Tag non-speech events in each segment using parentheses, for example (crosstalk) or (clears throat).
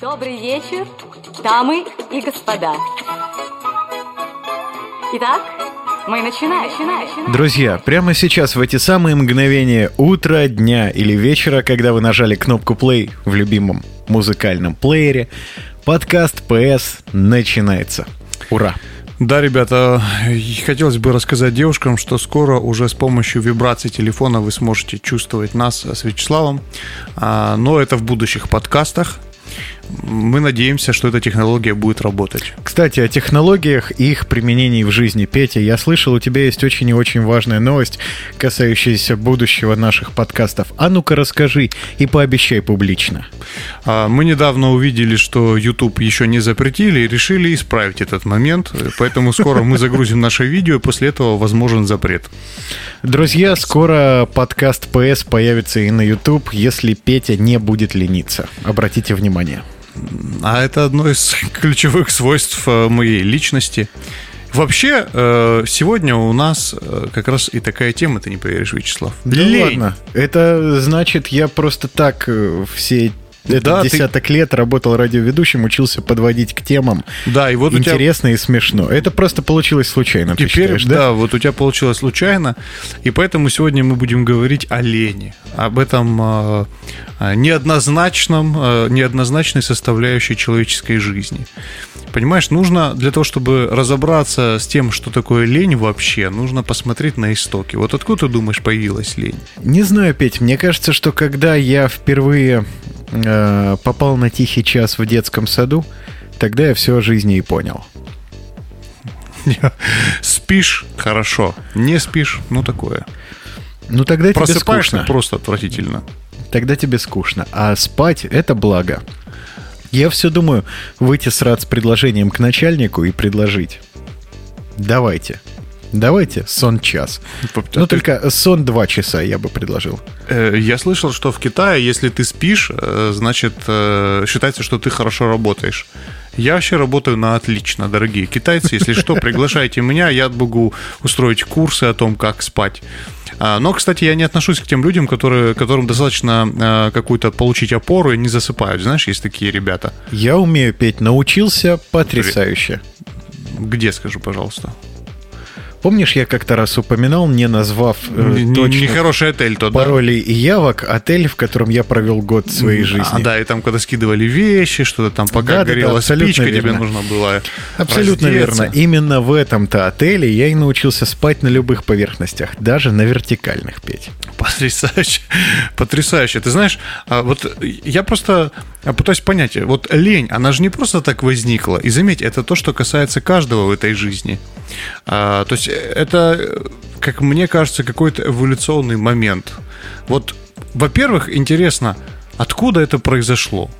Добрый вечер, дамы и господа. Итак, мы начинаем. начинаем. Друзья, прямо сейчас, в эти самые мгновения утра, дня или вечера, когда вы нажали кнопку play в любимом музыкальном плеере, подкаст PS начинается. Ура! Да, ребята, хотелось бы рассказать девушкам, что скоро уже с помощью вибраций телефона вы сможете чувствовать нас с Вячеславом, а, но это в будущих подкастах мы надеемся, что эта технология будет работать. Кстати, о технологиях и их применении в жизни. Петя, я слышал, у тебя есть очень и очень важная новость, касающаяся будущего наших подкастов. А ну-ка расскажи и пообещай публично. А, мы недавно увидели, что YouTube еще не запретили и решили исправить этот момент, поэтому скоро мы загрузим наше видео, и после этого возможен запрет. Друзья, скоро подкаст PS появится и на YouTube, если Петя не будет лениться. Обратите внимание. А это одно из (laughs) ключевых свойств э, моей личности. Вообще, э, сегодня у нас э, как раз и такая тема, ты не поверишь, Вячеслав. Да Лень. ладно. Это значит, я просто так все да, десяток ты... лет работал радиоведущим, учился подводить к темам. Да, и вот интересно тебя... и смешно. Это просто получилось случайно. Теперь, считаешь, да? да, вот у тебя получилось случайно, и поэтому сегодня мы будем говорить о лени, об этом э, неоднозначном, э, неоднозначной составляющей человеческой жизни. Понимаешь, нужно для того, чтобы разобраться с тем, что такое лень вообще, нужно посмотреть на истоки. Вот откуда ты думаешь появилась лень? Не знаю, Петь. Мне кажется, что когда я впервые э, попал на тихий час в детском саду, тогда я все о жизни и понял. (laughs) Спишь хорошо, не спишь, ну такое. Ну тогда тебе скучно. просто отвратительно. Тогда тебе скучно. А спать это благо. Я все думаю выйти срать с предложением к начальнику и предложить. Давайте. Давайте сон час. Ну, только сон два часа я бы предложил. Э, я слышал, что в Китае, если ты спишь, э, значит, э, считается, что ты хорошо работаешь. Я вообще работаю на отлично, дорогие китайцы. Если что, (laughs) приглашайте меня, я могу устроить курсы о том, как спать. А, но, кстати, я не отношусь к тем людям, которые, которым достаточно какую-то получить опору и не засыпают. Знаешь, есть такие ребята. Я умею петь, научился потрясающе. Где, скажу, пожалуйста? Помнишь, я как-то раз упоминал, не назвав э, точно Нехороший отель тот, паролей да? и явок, отель, в котором я провел год своей жизни. А, да, и там, когда скидывали вещи, что-то там, пока да, горела да, спичка, верно. тебе нужно было Абсолютно раздеться. верно. Именно в этом-то отеле я и научился спать на любых поверхностях, даже на вертикальных, Петь. Потрясающе. (laughs) Потрясающе. Ты знаешь, а вот я просто пытаюсь понять, вот лень, она же не просто так возникла. И заметь, это то, что касается каждого в этой жизни. А, то есть это, как мне кажется, какой-то эволюционный момент. Вот, во-первых, интересно, откуда это произошло?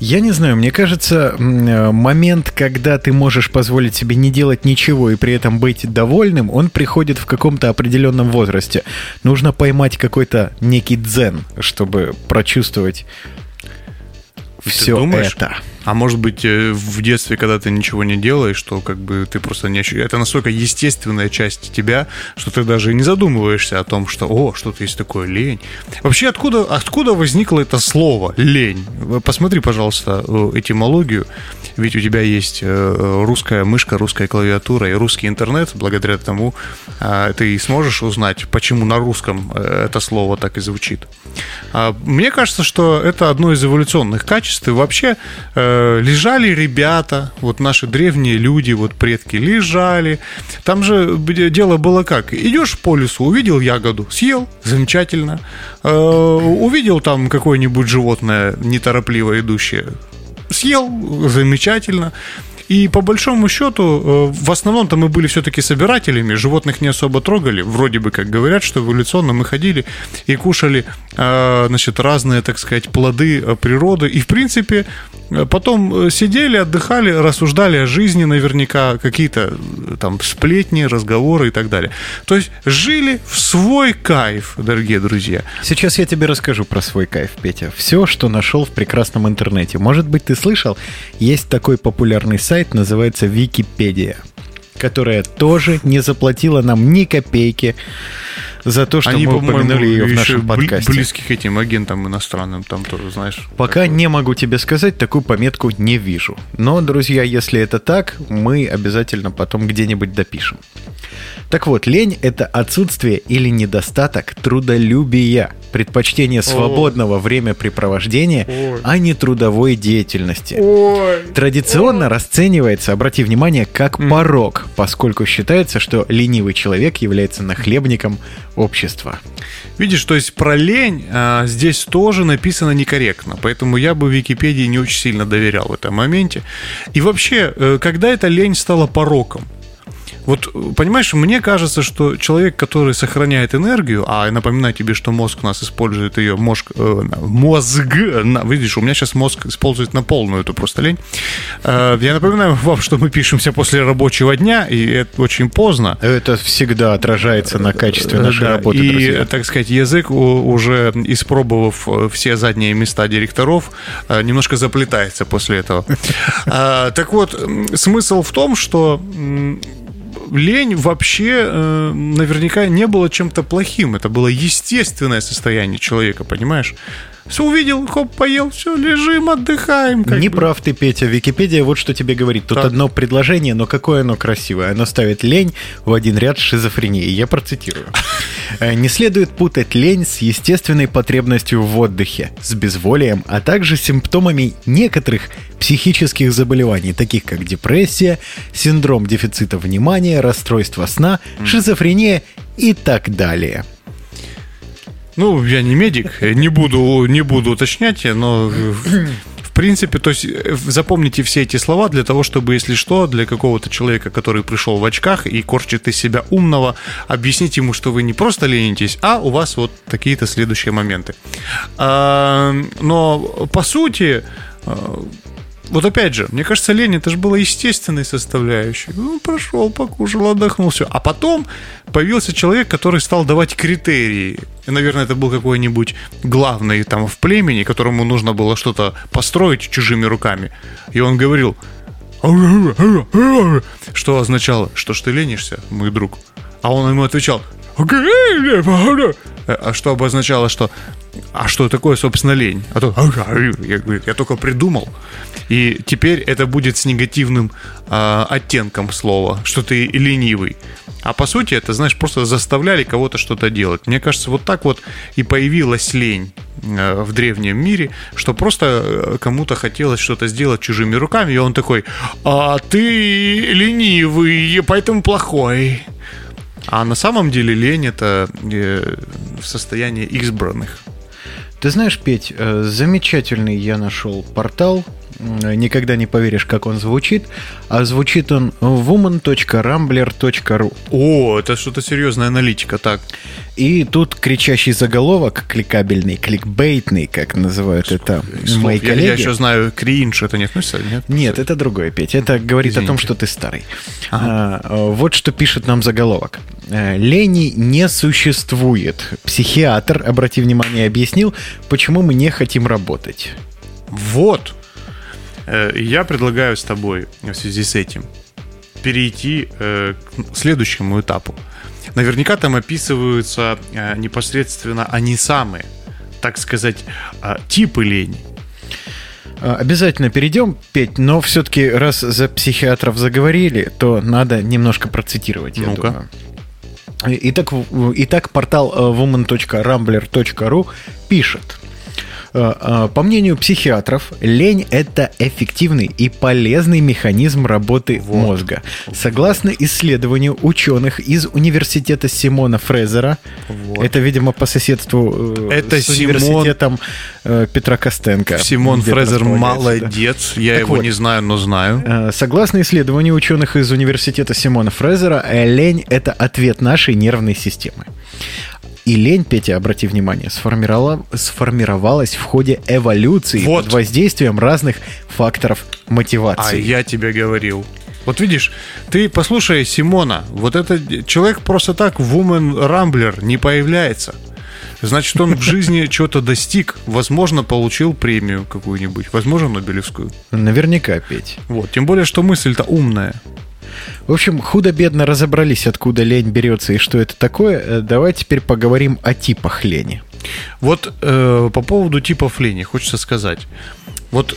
Я не знаю, мне кажется, э, момент, когда ты можешь позволить себе не делать ничего и при этом быть довольным, он приходит в каком-то определенном возрасте. Нужно поймать какой-то некий дзен, чтобы прочувствовать все думаешь? это. А может быть, э, в детстве, когда ты ничего не делаешь, что как бы ты просто не ощущаешь. Это настолько естественная часть тебя, что ты даже не задумываешься о том, что, о, что-то есть такое лень. Вообще, откуда, откуда возникло это слово лень? Посмотри, пожалуйста, э, этимологию. Ведь у тебя есть э, русская мышка, русская клавиатура и русский интернет. Благодаря тому ты сможешь узнать, почему на русском это слово так и звучит. А мне кажется, что это одно из эволюционных качеств. И вообще Э, лежали ребята, вот наши древние люди, вот предки, лежали. Там же дело было как? Идешь по лесу, увидел ягоду, съел, замечательно. Э, увидел там какое-нибудь животное неторопливо идущее, съел, замечательно. И по большому счету, э, в основном-то мы были все-таки собирателями, животных не особо трогали. Вроде бы как говорят, что эволюционно мы ходили и кушали э, значит, разные, так сказать, плоды э, природы. И, в принципе, потом сидели, отдыхали, рассуждали о жизни наверняка, какие-то там сплетни, разговоры и так далее. То есть жили в свой кайф, дорогие друзья. Сейчас я тебе расскажу про свой кайф, Петя. Все, что нашел в прекрасном интернете. Может быть, ты слышал, есть такой популярный сайт, сайт называется Википедия, которая тоже не заплатила нам ни копейки за то, что Они, мы упомянули ее в нашем подкасте. близки к этим агентам иностранным, там тоже, знаешь. Пока такое. не могу тебе сказать, такую пометку не вижу. Но, друзья, если это так, мы обязательно потом где-нибудь допишем. Так вот, лень – это отсутствие или недостаток трудолюбия, предпочтение свободного времяпрепровождения, а не трудовой деятельности. Традиционно расценивается, обрати внимание, как порог, поскольку считается, что ленивый человек является нахлебником общества. Видишь, то есть про лень а, здесь тоже написано некорректно, поэтому я бы Википедии не очень сильно доверял в этом моменте. И вообще, э, когда эта лень стала пороком? Вот, э, понимаешь, мне кажется, что человек, который сохраняет энергию, а я напоминаю тебе, что мозг у нас использует ее, мозг, э, мозг, на- видишь, у меня сейчас мозг использует на полную эту просто лень. Э, я напоминаю (laughs) вам, что мы пишемся после рабочего дня, и это очень поздно. Это всегда отражается на качестве нашей Да, работы, и, друзья. так сказать, язык, уже испробовав э, все задние места директоров, э, немножко заплетается после этого. (laughs) Так вот, смысл в том, что лень вообще э, наверняка не было чем-то плохим. Это было естественное состояние человека, понимаешь? Все увидел, хоп, поел, все, лежим, отдыхаем. Не бы. прав ты, Петя. Википедия вот что тебе говорит. Тут Так. одно предложение, но какое оно красивое. Оно ставит лень в один ряд с шизофренией. Я процитирую. (laughs) Э, Не следует путать лень с естественной потребностью в отдыхе, с безволием, а также симптомами некоторых психических заболеваний, таких как депрессия, синдром дефицита внимания, расстройство сна, шизофрения и так далее. Ну, я не медик, не буду, не буду уточнять, но в принципе, то есть запомните все эти слова для того, чтобы, если что, для какого-то человека, который пришел в очках и корчит из себя умного, объяснить ему, что вы не просто ленитесь, а у вас вот такие-то следующие моменты. А, Но по сути, а, вот опять же, мне кажется, лень это же была естественной составляющей. Ну, прошел, покушал, отдохнул, все. А потом появился человек, который стал давать критерии. И, наверное, это был какой-нибудь главный там в племени, которому нужно было что-то построить чужими руками. И он говорил, что означало, что ж ты ленишься, мой друг. А он ему отвечал, а что обозначало, что а что такое, собственно, лень? А то я, говорю, я только придумал. И теперь это будет с негативным а, оттенком слова, что ты ленивый. А по сути, это, знаешь, просто заставляли кого-то что-то делать. Мне кажется, вот так вот и появилась лень э, в древнем мире, что просто э, кому-то хотелось что-то сделать чужими руками, и он такой, а ты ленивый, поэтому плохой. А на самом деле лень это э, состояние избранных. Ты знаешь, Петь, э, замечательный я нашел портал. М, Никогда не поверишь, как он звучит. А звучит он woman.rambler.ru. О, это что-то серьезная аналитика, так. И тут кричащий заголовок, кликабельный, кликбейтный, как называют это Слов. мои я, коллеги. я еще знаю, кринж, это не относится, нет? Нет, это другое, Петь. Это говорит о том, Извините. что ты старый. А, э, вот что пишет нам заголовок. Э, Лени не существует. Психиатр, обрати внимание, объяснил, почему мы не хотим работать. Вот. Э, Я предлагаю с тобой в связи с этим перейти э, к следующему этапу. Наверняка там описываются э, непосредственно они самые, так сказать, э, типы лени. А, Обязательно перейдем, Петь, но все-таки раз за психиатров заговорили, то надо немножко процитировать, я Ну-ка. думаю. Итак, итак, портал woman.rambler.ru пишет. Э, э, По мнению психиатров, лень – это эффективный и полезный механизм работы мозга. Согласно исследованию ученых из университета Симона Фрезера, Вот. это, видимо, по соседству э, Это с Симон- университетом Петра Костенко. Симон Фрезер располагается, да. молодец. Я Так его вот. не знаю, но знаю. Согласно исследованию ученых из университета Симона Фрезера, лень – это ответ нашей нервной системы. И лень, Петя, обрати внимание, сформировала- сформировалась в ходе эволюции Вот. под воздействием разных факторов А мотивации. я тебе говорил. Вот видишь, ты послушай Симона, вот этот человек просто так в Woman Rambler не появляется. Значит, он в (laughs) жизни чего-то достиг, возможно, получил премию какую-нибудь, возможно, Нобелевскую. Наверняка, Петь. Вот, тем более, что мысль-то умная. В общем, худо-бедно разобрались, откуда лень берется и что это такое. Э, Давай теперь поговорим о типах лени. Вот э, по поводу типов лени хочется сказать. Вот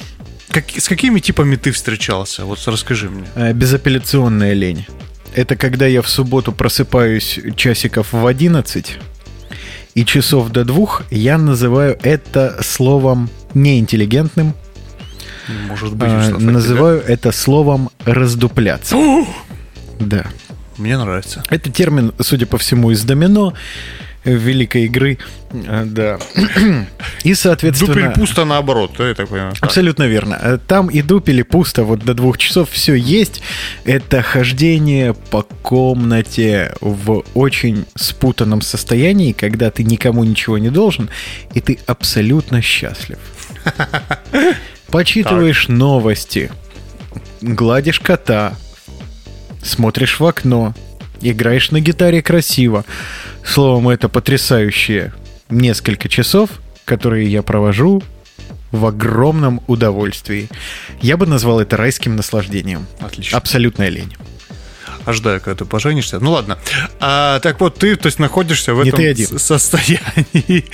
как, с какими типами ты встречался? Вот расскажи мне. Э, Безапелляционная лень. Это когда я в субботу просыпаюсь часиков в 11, и часов до двух я называю это словом неинтеллигентным, Может быть, а, называю это словом раздупляться. (gasps) Да. тебя? Мне нравится. Это термин, судя по всему, из домино э, великой игры. А, Да. (clears throat) И, соответственно... Дупель пусто наоборот, да, я так понимаю. Абсолютно верно. Э, Там и дупели пусто, вот до двух часов все есть. Это хождение по комнате в очень спутанном состоянии, когда ты никому ничего не должен, и ты абсолютно счастлив. (laughs) Почитываешь новости, гладишь кота, смотришь в окно, играешь на гитаре красиво. Словом, это потрясающие несколько часов, которые я провожу в огромном удовольствии. Я бы назвал это райским наслаждением. Отлично. Абсолютная лень. Ожидаю, когда ты поженишься. Ну ладно. А, так вот, ты, то есть, находишься в Не этом состоянии.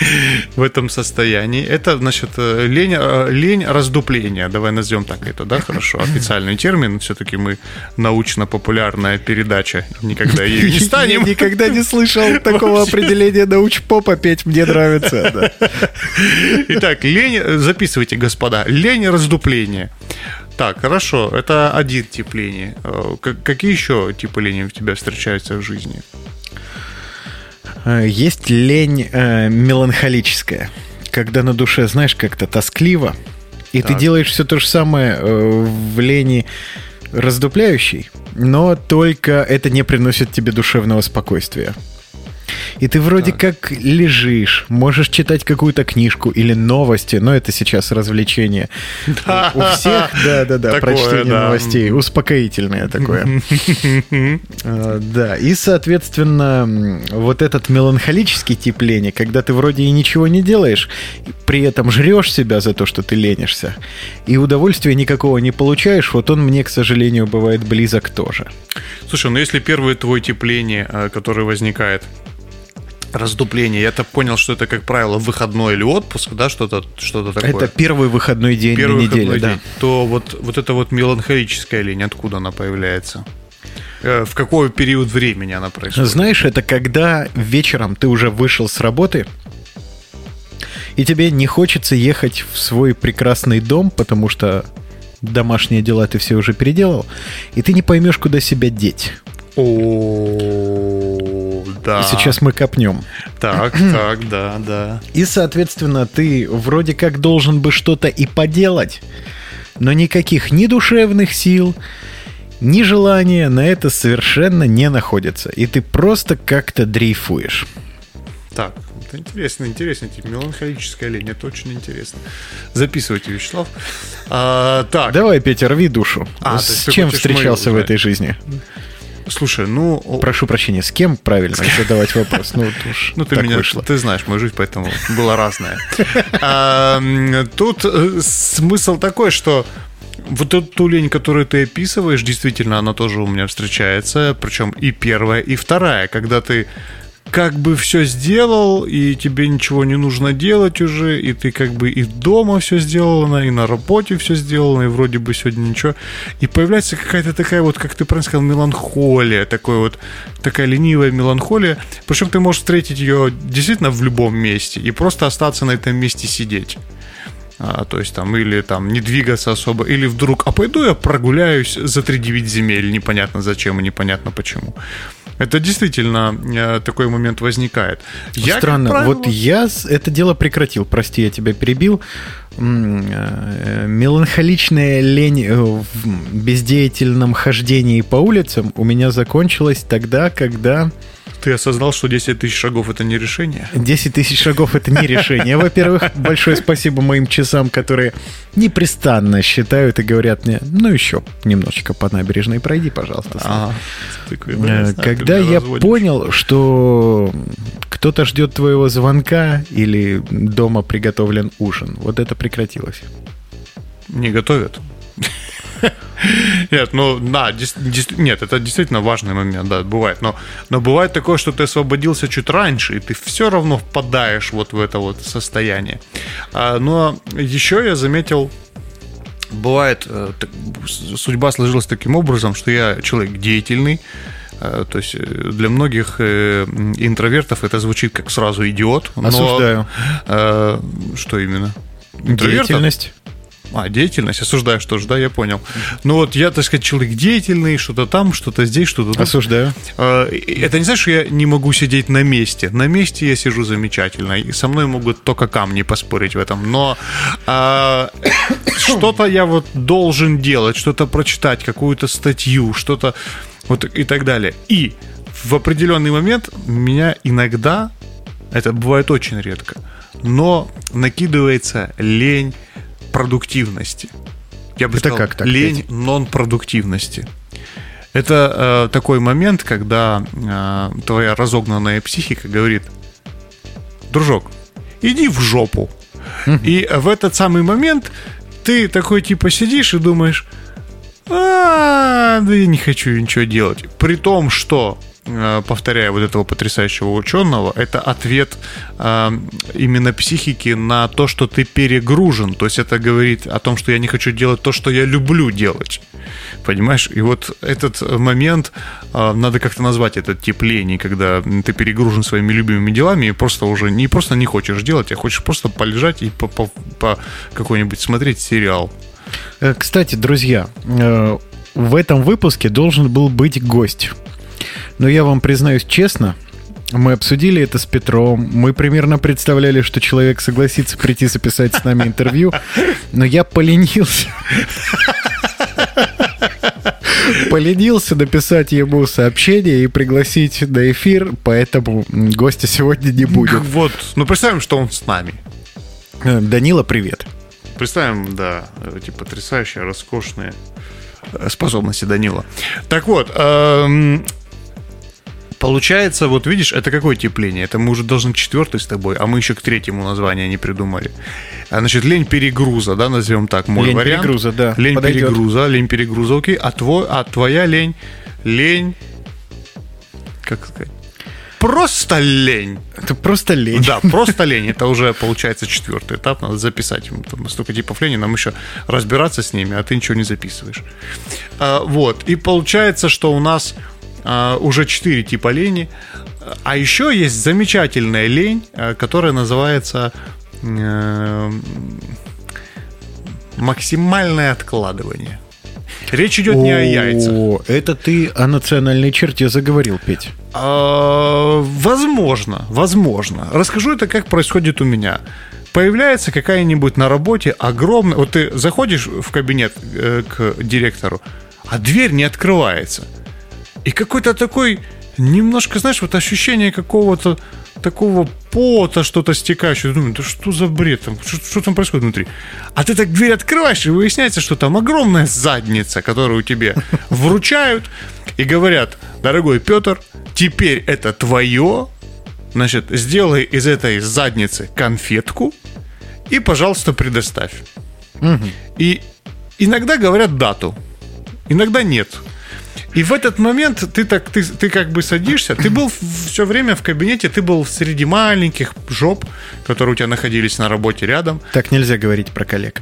(laughs) в этом состоянии. Это, значит, э, лень, э, лень раздупления. Давай назовем так это, да, хорошо. (laughs) Официальный термин. Все-таки мы научно-популярная передача. Никогда ею не (laughs) станем. Я никогда не слышал такого определения научпопа петь. Мне нравится. Итак, лень, э, записывайте, господа, лень раздупления. Так, хорошо, это один тип лени. Э, Какие еще типы лени у тебя встречаются в жизни? Э, Есть лень э, меланхолическая, когда на душе, знаешь, как-то тоскливо, и ты Так. делаешь все то же самое э, в лени раздупляющей, но только это не приносит тебе душевного спокойствия. И ты вроде как лежишь, можешь читать какую-то книжку или новости, но это сейчас развлечение. У всех, да-да-да, прочтение да. новостей, успокоительное такое. (laughs) А, Да, и, соответственно, вот этот меланхолический тип лени, когда ты вроде и ничего не делаешь, при этом жрешь себя за то, что ты ленишься, и удовольствия никакого не получаешь, вот он мне, к сожалению, бывает близок тоже. Слушай, ну если первый твой тип лени, э, который возникает, раздупление, я так понял, что это, как правило, выходной или отпуск, да, что-то что такое. Это первый выходной день первый на неделе, выходной да. день. То вот, вот эта вот меланхолическая лень, откуда она появляется? Э, В какой период времени она происходит? Знаешь, это когда вечером ты уже вышел с работы, и тебе не хочется ехать в свой прекрасный дом, потому что домашние дела ты все уже переделал, и ты не поймешь, куда себя деть. О, да. Сейчас мы копнем. Так, (clears throat) так, да, да. И, соответственно, ты вроде как должен бы что-то и поделать, но никаких ни душевных сил, ни желания на это совершенно не находится. И ты просто как-то дрейфуешь. Так, это интересно, интересно. Типа, меланхолическая лень, это очень интересно. Записывайте, Вячеслав. А, так, Давай, Петя, рви душу. А, с чем встречался мою в этой жизни? Слушай, ну... Прошу прощения, с кем правильно задавать вопрос? Ну, уж Ну, ты меня, вышло. ты знаешь мою жизнь, поэтому была разная. А, Тут э, смысл такой, что вот эту ту лень, которую ты описываешь, действительно, она тоже у меня встречается. Причем и первая, и вторая, когда ты как бы все сделал, и тебе ничего не нужно делать уже, и ты как бы и дома все сделано, и на работе все сделано, и вроде бы сегодня ничего. И появляется какая-то такая вот, как ты правильно сказал, меланхолия, такой вот, такая ленивая меланхолия. Причем ты можешь встретить ее действительно в любом месте и просто остаться на этом месте сидеть. А, то есть там или там не двигаться особо, или вдруг, а пойду я прогуляюсь за 3-9 земель, непонятно зачем и непонятно почему. Это действительно э, такой момент возникает. Я, Странно, правило, вот я это дело прекратил. Прости, я тебя перебил. Э, Меланхоличная лень э, в бездеятельном хождении по улицам у меня закончилась тогда, когда Ты осознал, что 10 тысяч шагов это не решение? 10 тысяч шагов это не решение. Во-первых, большое спасибо моим часам, которые непрестанно считают и говорят мне, ну еще немножечко по набережной пройди, пожалуйста. Сань». Ага. Такой, да, я Э, Когда я разводишь. понял, что кто-то ждет твоего звонка или дома приготовлен ужин, вот это прекратилось. Не готовят. Нет, ну да, нет, это действительно важный момент, да, бывает. Но, но бывает такое, что ты освободился чуть раньше, и ты все равно впадаешь вот в это вот состояние. А, но еще я заметил бывает, э, судьба сложилась таким образом, что я человек деятельный, э, то есть э, для многих интровертов это звучит как сразу идиот. Но, Осуждаю. Что именно? Деятельность. А, деятельность, осуждаю, что ж, да, я понял. Ну вот я, так сказать, человек деятельный, что-то там, что-то здесь, что-то там. Осуждаю. А, это не значит, что я не могу сидеть на месте. На месте я сижу замечательно, и со мной могут только камни поспорить в этом. Но а, (coughs) что-то я вот должен делать, что-то прочитать, какую-то статью, что-то вот и так далее. И в определенный момент меня иногда, это бывает очень редко, но накидывается лень продуктивности. Я бы Это сказал, как так, лень нон-продуктивности. Это э, такой момент, когда э, твоя разогнанная психика говорит, дружок, иди в жопу. И в этот самый момент ты такой типа сидишь и думаешь, а, да я не хочу ничего делать. При том, что повторяя вот этого потрясающего ученого, это ответ э, именно психики на то, что ты перегружен. То есть это говорит о том, что я не хочу делать то, что я люблю делать. Понимаешь? И вот этот момент, э, надо как-то назвать этот тип лени, когда ты перегружен своими любимыми делами и просто уже не просто не хочешь делать, а хочешь просто полежать и по, по, по какой-нибудь смотреть сериал. Э, кстати, друзья, э, в этом выпуске должен был быть гость. Но я вам признаюсь честно, мы обсудили это с Петром. Мы примерно представляли, что человек согласится прийти записать с нами интервью. Но я поленился. Поленился написать ему сообщение и пригласить на эфир, поэтому гостя сегодня не будет. Вот, ну представим, что он с нами. Э, Данила, привет. Представим, да, эти потрясающие, роскошные способности Данила. Так вот, эм, Получается, вот видишь, это какое тепление? Это мы уже должны четвертый с тобой, а мы еще к третьему названию не придумали. А, значит, лень перегруза, да, назовем так, мой лень вариант. перегруза, да. Лень подойдет. перегруза, лень перегруза, окей. А, твой, а твоя лень, лень, как сказать? Просто лень. Это просто лень. Да, просто лень. Это уже получается четвертый этап. Надо записать. Там столько типов лени, нам еще разбираться с ними, а ты ничего не записываешь. А, вот. И получается, что у нас а, уже четыре типа лени. А еще есть замечательная лень, а, которая называется э, максимальное откладывание. Речь идет не о яйцах. Это ты о национальной черте заговорил, Петь. А, возможно, возможно. Расскажу это, как происходит у меня. Появляется какая-нибудь на работе огромная... Вот ты заходишь в кабинет э, к директору, а дверь не открывается. И какой-то такой немножко, знаешь, вот ощущение какого-то такого пота, что-то стекающего. Думаю, да что за бред там? Что, что там происходит внутри? А ты так дверь открываешь, и выясняется, что там огромная задница, которую тебе (laughs) вручают и говорят, дорогой Петр, теперь это твое, значит, сделай из этой задницы конфетку и, пожалуйста, предоставь. И иногда говорят дату, иногда нет. И в этот момент ты так, ты, ты как бы садишься, ты был все время в кабинете, ты был среди маленьких жоп, которые у тебя находились на работе рядом. Так нельзя говорить про коллег.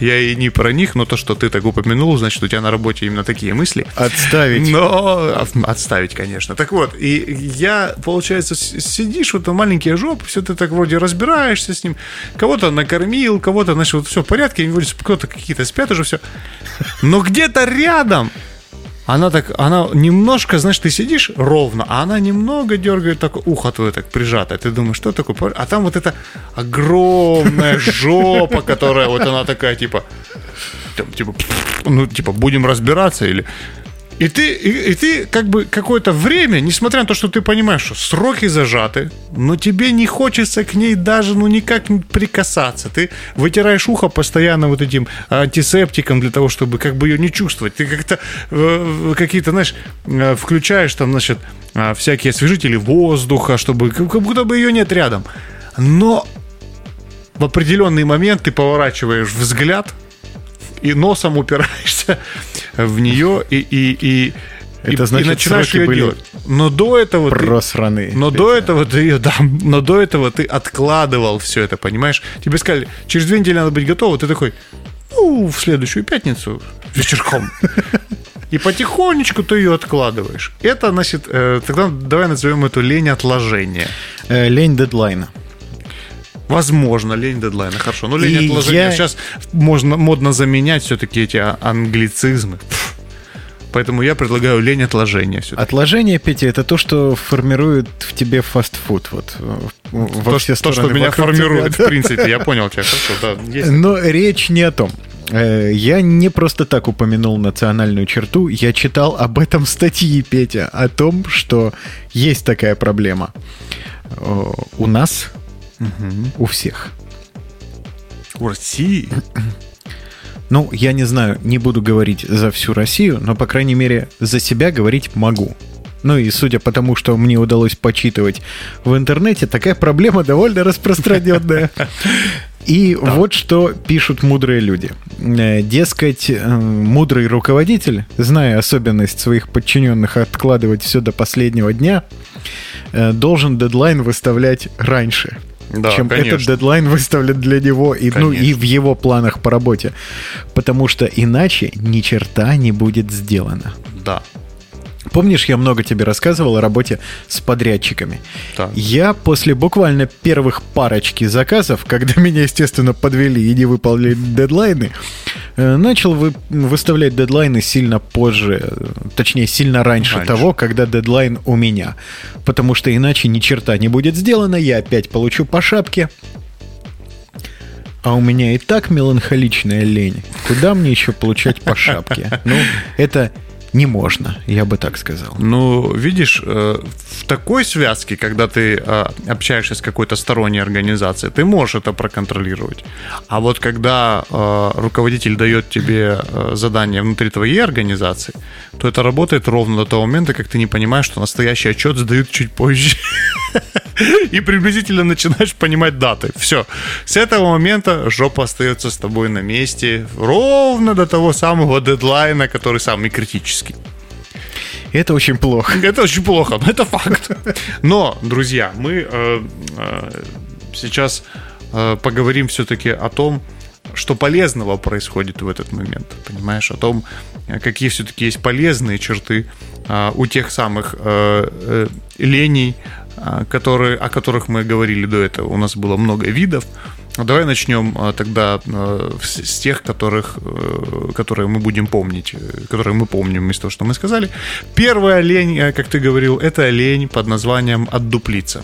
Я и не про них, но то, что ты так упомянул, значит, у тебя на работе именно такие мысли. Отставить. Но отставить, конечно. Так вот, и я, получается, сидишь, вот маленькие жопы, все ты так вроде разбираешься с ним, кого-то накормил, кого-то, значит, вот все в порядке, кто-то какие-то спят уже, все. Но где-то рядом она так, она немножко, знаешь, ты сидишь ровно, а она немного дергает так ухо твое так прижатое. Ты думаешь, что такое? А там вот эта огромная (laughs) жопа, которая вот она такая, типа, там, типа, ну, типа, будем разбираться или и ты, и, и ты как бы какое-то время, несмотря на то, что ты понимаешь, что сроки зажаты, но тебе не хочется к ней даже, ну, никак прикасаться. Ты вытираешь ухо постоянно вот этим антисептиком для того, чтобы как бы ее не чувствовать. Ты как-то э, какие-то, знаешь, э, включаешь там, значит, э, всякие освежители воздуха, чтобы как будто бы ее нет рядом. Но в определенный момент ты поворачиваешь взгляд и носом упираешься в нее и, и, и, Это и, значит, и начинаешь ее были делать. Но до этого ты, Просраны. но до этого ты ее, да, но до этого ты откладывал все это, понимаешь? Тебе сказали, через две недели надо быть готовым, ты такой, ну, в следующую пятницу вечерком. (laughs) И потихонечку ты ее откладываешь. Это, значит, э, тогда давай назовем эту лень отложения. Э, Лень дедлайна. Возможно, лень дедлайна, хорошо. Но лень И отложения я- сейчас можно модно заменять все-таки эти а- англицизмы. Поэтому я предлагаю лень отложения все Отложение, Петя, это то, что формирует в тебе фастфуд. Вот, э, во То, все что- то, что меня формирует, тебя, в принципе, я понял тебя, хорошо, да. есть. Но речь не о том. Э, Я не просто так упомянул национальную черту, я читал об этом (laughs) статьи, Петя, о том, что есть такая проблема. Э, У нас, у всех. У России (clears throat) Ну, я не знаю, не буду говорить за всю Россию, но, по крайней мере, за себя говорить могу. Ну и судя по тому, что мне удалось почитывать в интернете, такая проблема довольно распространенная. (laughs) И вот что пишут мудрые люди. Э, Дескать, э, мудрый руководитель, зная особенность своих подчиненных откладывать все до последнего дня, э, должен дедлайн выставлять раньше, Да, чем конечно. этот дедлайн выставлен для него и, ну, и в его планах по работе. Потому что иначе ни черта не будет сделано. Да. Помнишь, я много тебе рассказывал о работе с подрядчиками? Так. Я после буквально первых парочки заказов, когда (laughs) меня, естественно, подвели и не выполнили дедлайны, э, начал вы- выставлять дедлайны сильно позже, э, точнее, сильно раньше, Раньше. того, когда дедлайн у меня. Потому что иначе ни черта не будет сделано, я опять получу по шапке. А у меня и так меланхоличная лень. Куда мне еще получать по шапке? Ну, это не можно, я бы так сказал. Ну, видишь, э, в такой связке, когда ты э, общаешься с какой-то сторонней организацией, ты можешь это проконтролировать. А вот когда э, руководитель дает тебе задание внутри твоей организации, то это работает ровно до того момента, как ты не понимаешь, что настоящий отчет сдают чуть позже. (laughs) И приблизительно начинаешь понимать даты. Все. С этого момента жопа остается с тобой на месте ровно до того самого дедлайна, который самый критический. Это очень плохо. Это очень плохо, но это факт. Но, друзья, мы э, э, сейчас э, поговорим все-таки о том, что полезного происходит в этот момент. Понимаешь, о том, какие все-таки есть полезные черты э, у тех самых э, э, леней, э, которые, о которых мы говорили до этого. У нас было много видов. Давай начнем э, тогда с с тех, которых, э, которые мы будем помнить, э, которые мы помним из того, что мы сказали. Первая лень, э, как ты говорил, это лень под названием «отдуплиться».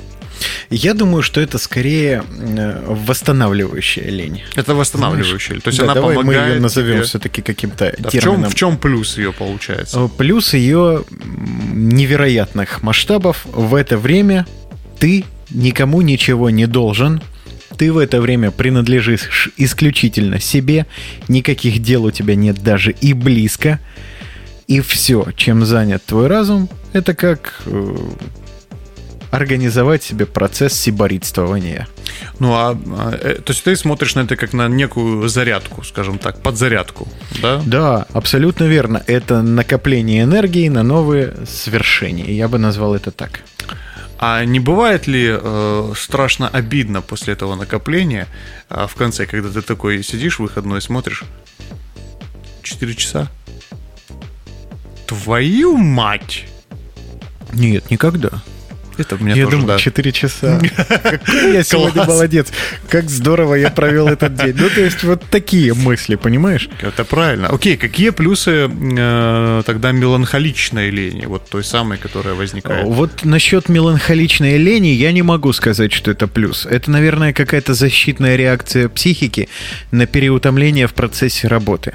Я думаю, что это скорее э, восстанавливающая лень. Это восстанавливающая. То есть Да, она давай мы помогает ее назовем тебе- все-таки каким-то Да, в, чем, термином. в чем плюс ее получается? Э, Плюс ее невероятных масштабов в это время ты никому ничего не должен. Ты в это время принадлежишь исключительно себе. Никаких дел у тебя нет даже и близко. И все, чем занят твой разум, это как э, организовать себе процесс сиборитствования. Ну, а, а, э, то есть ты смотришь на это как на некую зарядку, скажем так, подзарядку, да? Да, абсолютно верно. Это накопление энергии на новые свершения. Я бы назвал это так. А не бывает ли э, страшно обидно после этого накопления а, в конце, когда ты такой сидишь выходной и смотришь 4 часа? Твою мать! Нет, никогда. Это мне я тоже, думаю, да. 4 часа. (laughs) Какой я сегодня молодец. Как здорово я провел этот день. Ну, то есть, вот такие мысли, понимаешь? Это правильно. Окей, какие плюсы э, тогда меланхоличной лени, вот той самой, которая возникает? Вот насчет меланхоличной лени я не могу сказать, что это плюс. Это, наверное, какая-то защитная реакция психики на переутомление в процессе работы.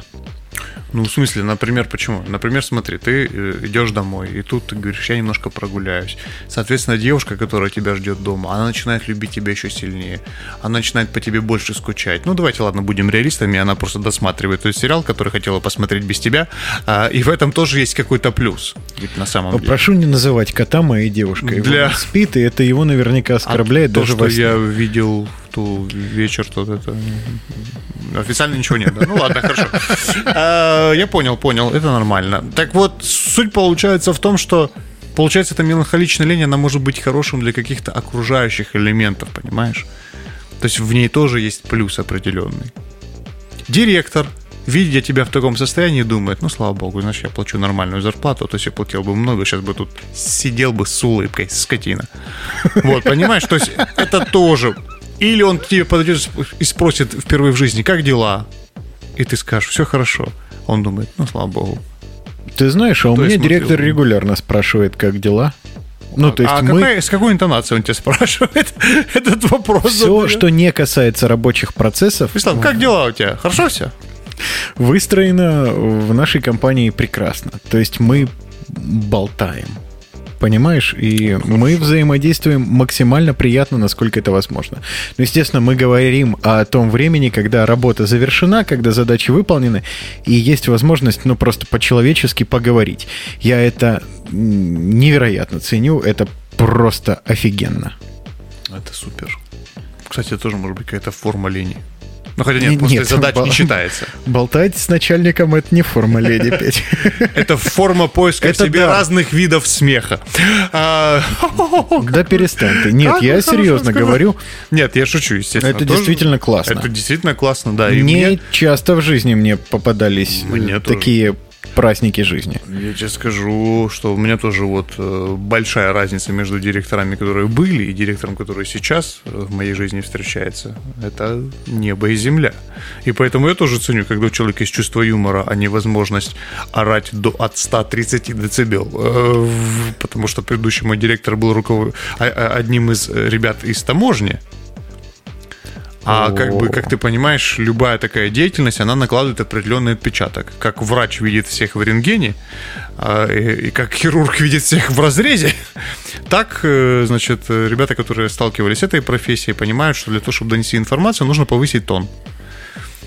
Ну, в смысле, например, почему? Например, смотри, ты э, идешь домой, и тут ты говоришь, я немножко прогуляюсь. Соответственно, девушка, которая тебя ждет дома, она начинает любить тебя еще сильнее. Она начинает по тебе больше скучать. Ну, давайте, ладно, будем реалистами, она просто досматривает тот сериал, который хотела посмотреть без тебя. а, и в этом тоже есть какой-то плюс. Ведь на самом деле. прошу не называть кота моей девушкой. Для- Он спит, и это его наверняка А оскорбляет то, даже что во сне. я видел субботу вечер тут это... Официально ничего нет, да? Ну ладно, хорошо. А, Я понял, понял, это нормально. Так вот, суть получается в том, что Получается, эта меланхоличная лень, она может быть хорошим для каких-то окружающих элементов, понимаешь? То есть в ней тоже есть плюс определенный. Директор, видя тебя в таком состоянии, думает, ну, слава богу, значит, я плачу нормальную зарплату, то есть я платил бы много, сейчас бы тут сидел бы с улыбкой, скотина. Вот, понимаешь? То есть это тоже. Или он к тебе подойдет и спросит впервые в жизни, как дела? И ты скажешь, все хорошо. Он думает, ну, слава богу. Ты знаешь, а у То меня директор регулярно спрашивает, как дела. Ну, то есть а мы... какая- с какой интонацией он тебя спрашивает (laughs) этот вопрос? Все, задает? что не касается рабочих процессов, Вячеслав, как дела у тебя? Хорошо все? выстроено в нашей компании прекрасно. То есть мы болтаем. Понимаешь? И мы взаимодействуем максимально приятно, насколько это возможно. Ну, естественно, мы говорим о том времени, когда работа завершена, когда задачи выполнены, и есть возможность, ну, просто по-человечески поговорить. Я это невероятно ценю, это просто офигенно. Это супер. Кстати, это тоже может быть какая-то форма лени. Ну, хотя нет, Не- после нет, задач ба- не считается. (laughs) Болтать с начальником это не форма леди, (laughs) Петь. Это форма поиска в себе разных видов смеха. А, (laughs) Да перестань ты. Нет, я серьезно говорю, Нет, я шучу, естественно. Это действительно классно. Это действительно классно, да. Не часто в жизни мне попадались такие праздники жизни. Я тебе скажу, что у меня тоже вот э, большая разница между директорами, которые были, и директором, который сейчас э, в моей жизни встречается. Это небо и земля. И поэтому я тоже ценю, когда у человека есть чувство юмора, а не возможность орать до, от 130 децибел. Э, Потому что предыдущий мой директор был руков... а- а- одним из ребят из таможни. А как бы, как ты понимаешь, любая такая деятельность, она накладывает определенный отпечаток. Как врач видит всех в рентгене, а, и, как хирург видит всех в разрезе, (laughs) так, э, значит, ребята, которые сталкивались с этой профессией, понимают, что для того, чтобы донести информацию, нужно повысить тон.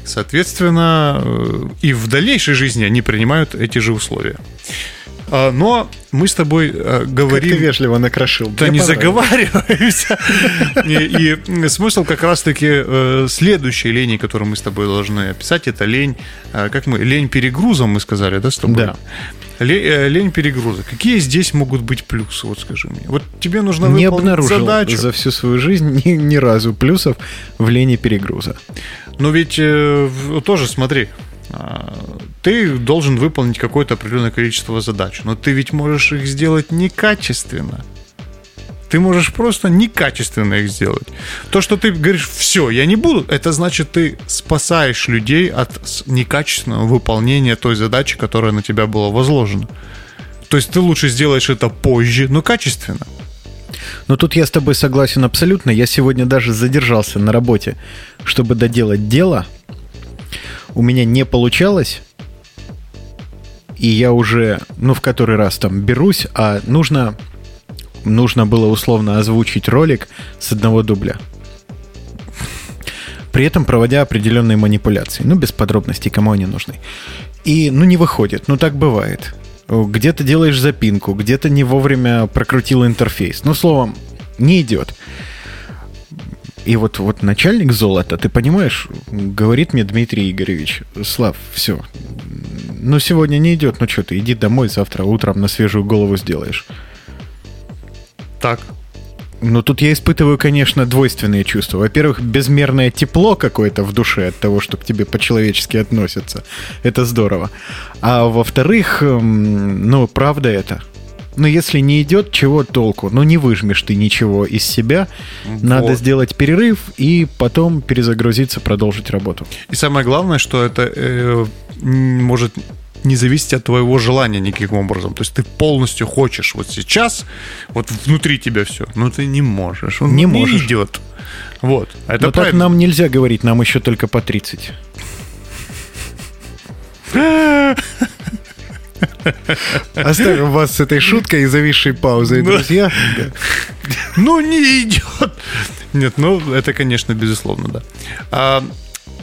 Соответственно, э, и в дальнейшей жизни они принимают эти же условия. А, Но мы с тобой э, Как говорим... ты вежливо накрошил. Да не заговариваемся. И, смысл как раз-таки э, следующей лени, которую мы с тобой должны описать, это лень, э, как мы, лень перегрузом, мы сказали, да, с тобой? Да. Ле- лень перегруза. Какие здесь могут быть плюсы, вот скажи мне. Вот тебе нужно Не обнаружил задачу. за всю свою жизнь (laughs) ни, ни разу плюсов в лени перегруза. Но ведь э, тоже смотри, а, ты должен выполнить какое-то определенное количество задач, но ты ведь можешь их сделать некачественно. Ты можешь просто некачественно их сделать. То, что ты говоришь, все, я не буду, это значит, ты спасаешь людей от некачественного выполнения той задачи, которая на тебя была возложена. То есть ты лучше сделаешь это позже, но качественно. Но тут я с тобой согласен абсолютно. Я сегодня даже задержался на работе, чтобы доделать дело. У меня не получалось. И я уже, ну, в который раз там берусь, а нужно, нужно было условно озвучить ролик с одного дубля. При этом проводя определенные манипуляции. Ну, без подробностей, кому они нужны. И, ну, не выходит. Ну, так бывает. Где-то делаешь запинку, где-то не вовремя прокрутил интерфейс. Ну, словом, не идет. И вот, вот начальник золота, ты понимаешь, говорит мне Дмитрий Игоревич, Слав, все, ну сегодня не идет, ну что ты, иди домой, завтра утром на свежую голову сделаешь. Так. Ну, тут я испытываю, конечно, двойственные чувства. Во-первых, безмерное тепло какое-то в душе от того, что к тебе по-человечески относятся. Это здорово. А во-вторых, эм, ну, правда это. Но если не идет, чего толку? Ну, не выжмешь ты ничего из себя. Надо Вот. сделать перерыв и потом перезагрузиться, продолжить работу. И самое главное, что это э, может не зависеть от твоего желания никаким образом. То есть ты полностью хочешь вот сейчас, вот внутри тебя все, но ты не можешь. Он Не можешь. идет. Вот. А Это Но так нам нельзя говорить, нам еще только по 30. (laughs) Оставим вас с этой шуткой и зависшей паузой, Да. друзья. (laughs) Ну, не идет. Нет, ну, это, конечно, безусловно, да.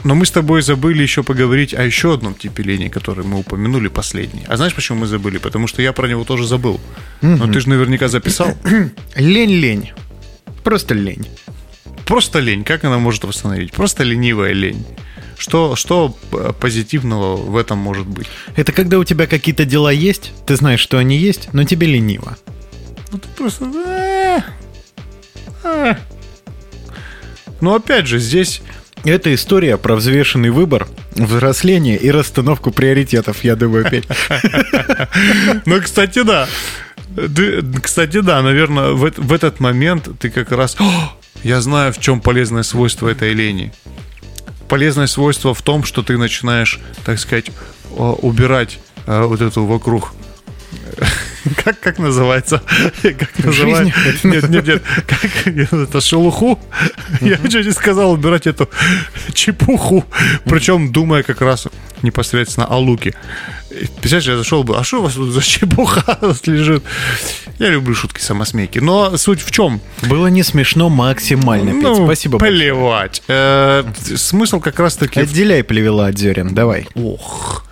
Но мы с тобой забыли еще поговорить о еще одном типе лени, который мы упомянули последний. А знаешь, почему мы забыли? Потому что я про него тоже забыл. Но ты же наверняка записал. (clears throat) Лень-лень. Просто лень. просто лень. Как она может восстановить? Просто ленивая лень. Что, что п- позитивного в этом может быть? Это когда у тебя какие-то дела есть, ты знаешь, что они есть, но тебе лениво. Ну, ты просто... э, э. Но опять же, здесь Это история про взвешенный выбор, взросление и расстановку приоритетов, я думаю, Петь. (laughs) Ну, кстати, да. Кстати, да, наверное, в, эт- в этот момент ты как раз... «О, я знаю, в чем полезное свойство этой лени. Полезное свойство в том, что ты начинаешь, так сказать, убирать э, вот эту вокруг... (laughs) Как, как называется? (laughs) Как называется? Нет, нет, нет. Как (laughs) это шелуху? Я чуть не сказал убирать эту чепуху. Причем думая как раз непосредственно о луке. Представляешь, я зашел бы, а что у вас тут за чепуха лежит? Я люблю шутки самосмейки. Но суть в чем? Было не смешно максимально, Петь. Ну, Спасибо. большое. Плевать. Э, Смысл как раз таки... Отделяй плевела от зерен, давай. Ох.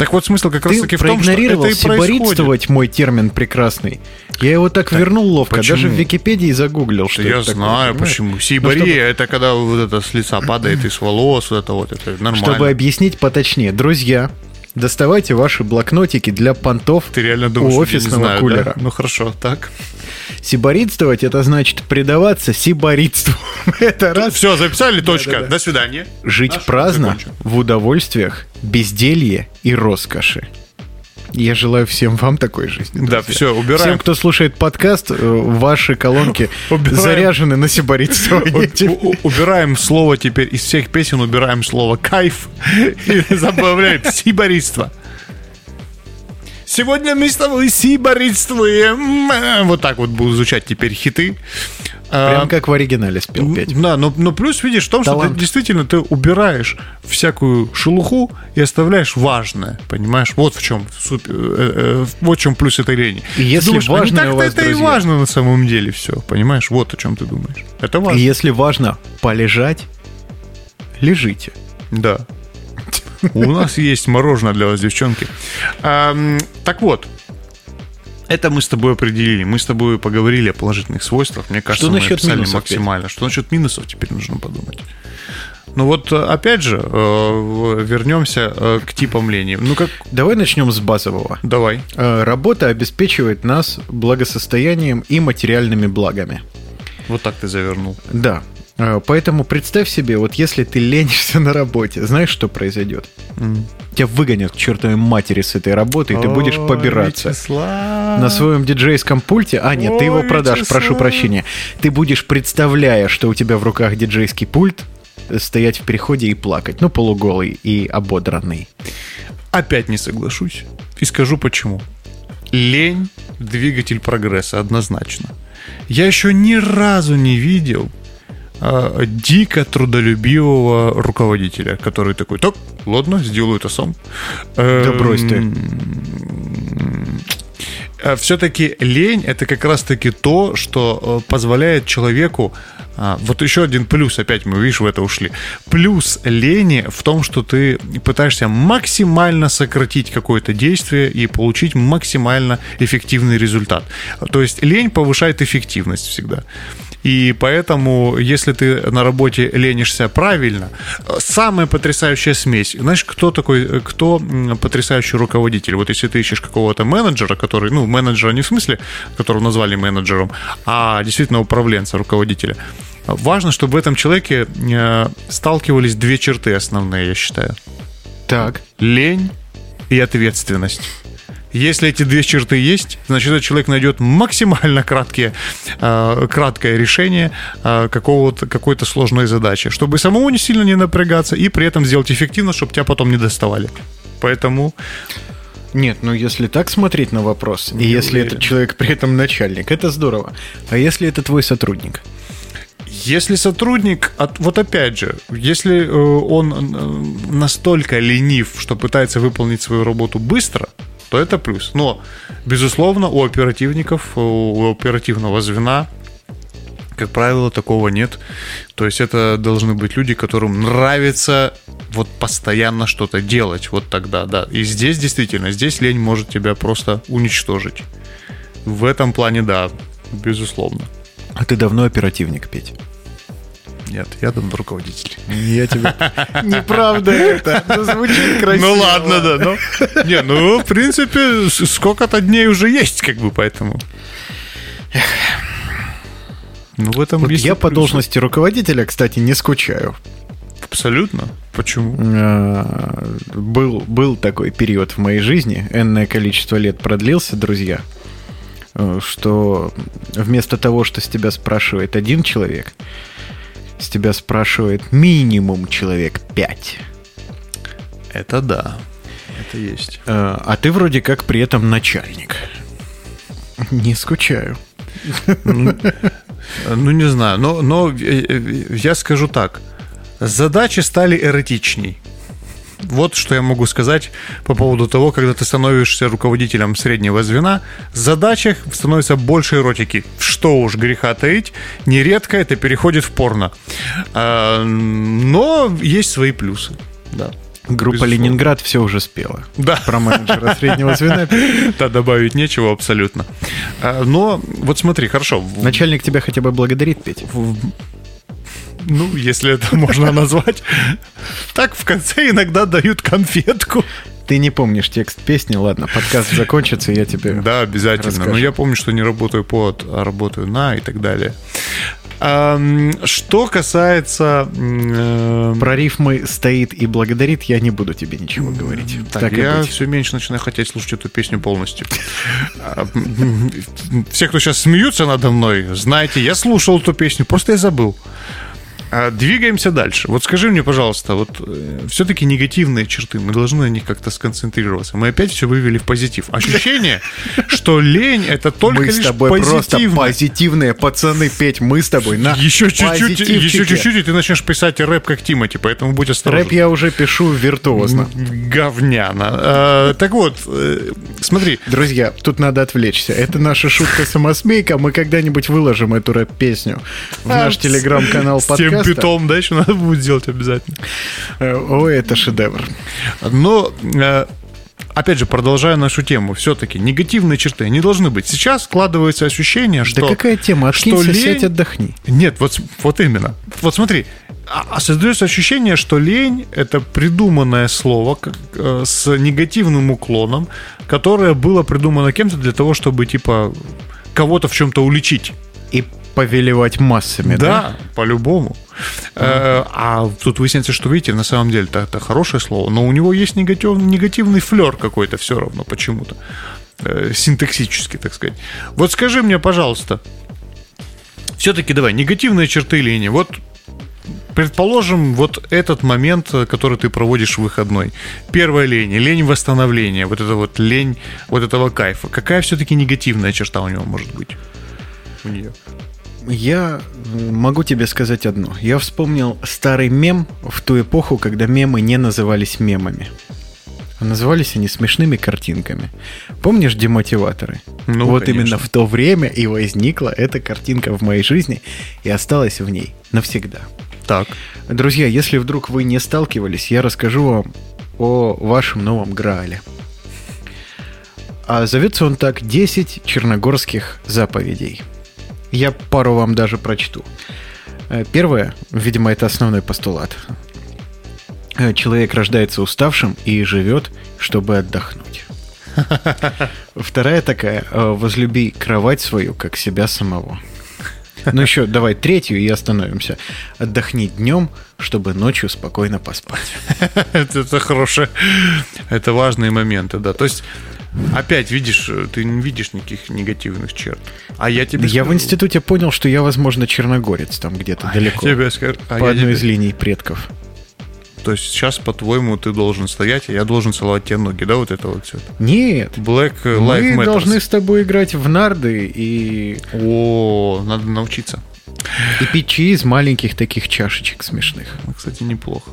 Так вот, смысл как раз Ты таки в том, что это и происходит. мой термин прекрасный. Я его так, вернул ловко, почему? даже в Википедии загуглил, что Да я это такое, знаю, понимаешь? почему. Ну, Сибария чтобы- это когда вот это с лица падает из волос, вот это вот, это нормально. Чтобы объяснить поточнее, друзья, доставайте ваши блокнотики для понтов Ты реально думаешь, у офисного знаю, да? кулера. Ну хорошо, так. Сиборитствовать это значит предаваться сиборитству. (laughs) это раз. Все, записали, точка. До свидания. Жить Наш праздно, в удовольствиях, безделье и роскоши. Я желаю всем вам такой жизни. Да, друзья. все, убираем. Всем, кто слушает подкаст, э, ваши колонки (laughs) Убираем. заряжены на (laughs) у- Убираем слово теперь из всех песен, убираем слово кайф (laughs) и добавляем сиборитство. Сегодня мы с тобой сиборитствуем. Вот так вот будут звучать теперь хиты. А, Прям как в оригинале спел Петь. Да, но, но плюс видишь в том, что Талант. ты действительно ты убираешь всякую шелуху и оставляешь важное, понимаешь? Вот в чем супер, э, э, вот в чем плюс этой лени. И если думаешь, а не так-то это и друзья. важно на самом деле все, понимаешь? Вот о чем ты думаешь. Это И важно. если важно полежать, лежите. Да. У нас есть мороженое для вас, девчонки. Так вот, это мы с тобой определили. Мы с тобой поговорили о положительных свойствах. Мне кажется, Что мы насчет описали минусов, максимально. Что насчет минусов теперь нужно подумать. Ну вот, э, опять же, э, вернемся э, к типам лени. Ну как, Давай начнем с базового. давай. Работа обеспечивает нас благосостоянием и материальными благами. Вот так ты завернул. Да. Э, Поэтому представь себе, вот если ты ленишься на работе, знаешь, что произойдет? Тебя выгонят к чертовой матери с этой работы, и ты будешь побираться. На своем диджейском пульте, а нет, ты его продашь, Вячеслав. прошу прощения. Ты будешь, представляя, что у тебя в руках диджейский пульт, э, стоять в переходе и плакать. Ну, полуголый и ободранный. Опять не соглашусь. И скажу почему. Лень – двигатель прогресса, однозначно. Я еще ни разу не видел а, дико трудолюбивого руководителя, который такой, так, ладно, сделаю это сам. Да брось ты. Все-таки лень это как раз-таки то, что э, позволяет человеку а, вот еще один плюс, опять мы, видишь, в это ушли. Плюс лени в том, что ты пытаешься максимально сократить какое-то действие и получить максимально эффективный результат. То есть лень повышает эффективность всегда. И поэтому, если ты на работе ленишься правильно, самая потрясающая смесь. Знаешь, кто такой, кто потрясающий руководитель? Вот если ты ищешь какого-то менеджера, который, ну, менеджера не в смысле, которого назвали менеджером, а действительно управленца, руководителя. Важно, чтобы в этом человеке э, сталкивались две черты основные, я считаю. Так. Лень и ответственность. Если эти две черты есть, значит, этот человек найдет максимально краткие, э, краткое решение э, какого-то, какой-то сложной задачи, чтобы самому не сильно не напрягаться и при этом сделать эффективно, чтобы тебя потом не доставали. Поэтому Нет, ну если так смотреть на вопрос, и если уверен. этот человек при этом начальник, это здорово. А если это твой сотрудник? Если сотрудник, от- вот опять же, если э, он э, настолько ленив, что пытается выполнить свою работу быстро, то это плюс. Но, безусловно, у оперативников, у оперативного звена, как правило, такого нет. То есть это должны быть люди, которым нравится вот постоянно что-то делать. Вот тогда, да. И здесь действительно, здесь лень может тебя просто уничтожить. В этом плане, да, безусловно. А ты давно оперативник, Петь? Нет, я там руководитель. Я тебе... (laughs) Неправда это. Ну, звучит красиво. Ну ладно, да. Ну, не, ну, в принципе, сколько-то дней уже есть, как бы, поэтому. Ну, в этом Вот я по должности руководителя, кстати, не скучаю. Абсолютно. Почему? А, Был, был такой период в моей жизни, энное количество лет продлился, друзья, э, что вместо того, что с тебя спрашивает один человек, с тебя спрашивает минимум человек пять. Это да. Это есть. Э, А ты вроде как при этом начальник. Не скучаю. Ну, не знаю. Но, но э, э, я скажу так. Задачи стали эротичней. Вот что я могу сказать по поводу того, когда ты становишься руководителем среднего звена, в задачах становится больше эротики. Что уж греха таить, нередко это переходит в порно. А, Но есть свои плюсы. Да. Группа Безусловно. Ленинград все уже спела. Да. Про менеджера среднего звена. Да, добавить нечего абсолютно. А, Но вот смотри, хорошо. Начальник тебя хотя бы благодарит, Петя. Ну, если это (laughs) можно назвать. Так в конце иногда дают конфетку. Ты не помнишь текст песни, ладно, подкаст закончится, я тебе... Да, обязательно. Расскажи. Но я помню, что не работаю под, а работаю на и так далее. Что касается... э, Про рифмы стоит и благодарит, я не буду тебе ничего говорить. Так, и я все меньше начинаю хотеть слушать эту песню полностью. А, Все, кто сейчас смеются надо мной, знаете, я слушал эту песню, просто я забыл. А, Двигаемся дальше. Вот скажи мне, пожалуйста, вот все-таки негативные черты, мы должны на них как-то сконцентрироваться. Мы опять все вывели в позитив. Ощущение, что лень это только Мы с тобой просто позитивные пацаны, Петь, мы с тобой на Еще чуть-чуть, еще чуть-чуть, и ты начнешь писать рэп как Тимати, поэтому будь осторожен. Рэп я уже пишу виртуозно. Говняно. А, Так вот, э, смотри, Друзья, тут надо отвлечься. Это наша шутка-самосмейка. Мы когда-нибудь выложим эту рэп-песню в наш телеграм-канал тем подкаста. битом, да, еще надо будет сделать обязательно. Э, Ой, это шедевр. Но, э, опять же, продолжая нашу тему, все-таки негативные черты не должны быть. Сейчас складывается ощущение, что... Да какая тема? что Откинься, лень- сядь, отдохни. Нет, вот, вот именно. Вот смотри, а- а создается ощущение, что лень — это придуманное слово как, э, с негативным уклоном, которое было придумано кем-то для того, чтобы, типа, кого-то в чем-то уличить. И повелевать массами, да? Да, по-любому. Э, А тут выясняется, что, видите, на самом деле это, хорошее слово, но у него есть негатив, негативный флер какой-то все равно почему-то. Э, Синтаксический, так сказать. Вот скажи мне, пожалуйста, все-таки давай, негативные черты линии. Вот Предположим, вот этот момент, э, который ты проводишь в выходной. Первая лень, лень восстановления, вот это вот лень вот этого кайфа. Какая все-таки негативная черта у него может быть? У нее. Я могу тебе сказать одно. Я вспомнил старый мем в ту эпоху, когда мемы не назывались мемами. А назывались они смешными картинками. Помнишь демотиваторы? Ну, вот конечно. именно в то время и возникла эта картинка в моей жизни и осталась в ней навсегда. Так. Друзья, если вдруг вы не сталкивались, я расскажу вам о вашем новом Граале. А зовется он так «10 черногорских заповедей». Я пару вам даже прочту. Э, Первое, видимо, это основной постулат. Э, Человек рождается уставшим и живет, чтобы отдохнуть. (laughs) Вторая такая, э, возлюби кровать свою, как себя самого. Ну еще давай третью и остановимся. Отдохни днем, чтобы ночью спокойно поспать. (laughs) это, это хорошее. Это важные моменты, да. То есть, опять видишь, ты не видишь никаких негативных черт. А я тебе Я в скажу. институте понял, что я, возможно, черногорец там где-то далеко. Тебе скажу. А По я одной тебе- из линий предков. То есть сейчас, по-твоему, ты должен стоять, а я должен целовать тебе ноги, да, вот это вот все. Нет. Black Life Мы Matters. должны с тобой играть в нарды и, О, надо научиться. и пить чаи из маленьких таких чашечек смешных. Ну, Кстати, неплохо.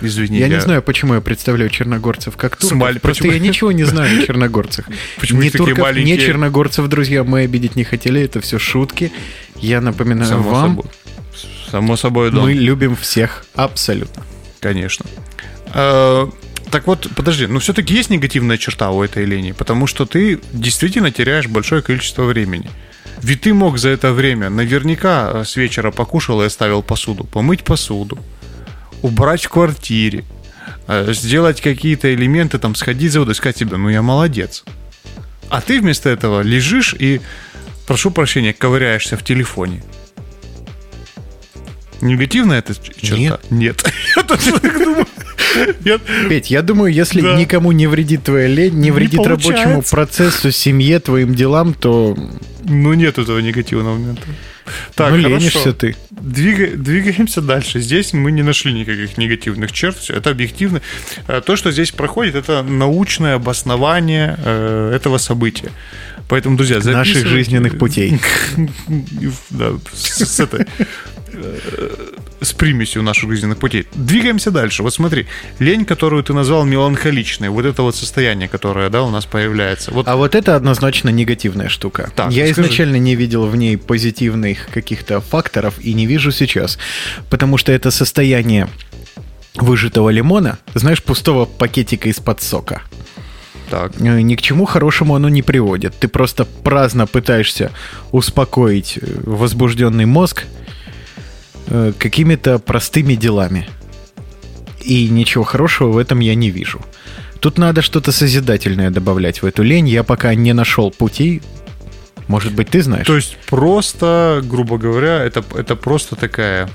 Извини, Я не знаю, почему я представляю черногорцев как турков. Смаль- Просто почему? я ничего не знаю о (laughs) черногорцах. Почему такие турков, маленькие? черногорцев, друзья, мы обидеть не хотели. Это все шутки. Я напоминаю Само вам, собой. Само собой, да. мы любим всех абсолютно. Конечно. Э, Так вот, подожди, ну все-таки есть негативная черта у этой линии, потому что ты действительно теряешь большое количество времени. Ведь ты мог за это время наверняка э, с вечера покушал и оставил посуду, помыть посуду, убрать в квартире, э, сделать какие-то элементы, там, сходить за водой, сказать себе, ну я молодец. А ты вместо этого лежишь и, прошу прощения, ковыряешься в телефоне. Негативная эта черта? Нет. Нет. (laughs) Я- Петь, я думаю, если Да. никому не вредит твоя лень, не Не вредит рабочему получается. процессу, семье, твоим делам, то Ну, нет этого негативного момента. Так, ну, ленишься ты. Двига- двигаемся дальше. Здесь мы не нашли никаких негативных черт. Это объективно. Э, То, что здесь проходит, это научное обоснование э, этого события. Поэтому, друзья, Наших записывайте- жизненных путей. (laughs) Да, с, этой с примесью наших жизненных путей. Двигаемся дальше. Вот смотри, лень, которую ты назвал меланхоличной, вот это вот состояние, которое, да, у нас появляется. Вот А вот это однозначно негативная штука. Так, Я скажи. изначально не видел в ней позитивных каких-то факторов и не вижу сейчас, потому что это состояние выжатого лимона, знаешь, пустого пакетика из-под сока. так. Э, Ни к чему хорошему оно не приводит. Ты просто праздно пытаешься успокоить э, возбужденный мозг э, какими-то простыми делами. И ничего хорошего в этом я не вижу. Тут надо что-то созидательное добавлять в эту лень. Я пока не нашел путей. Может быть, ты знаешь? То есть просто, грубо говоря, это, это просто такая,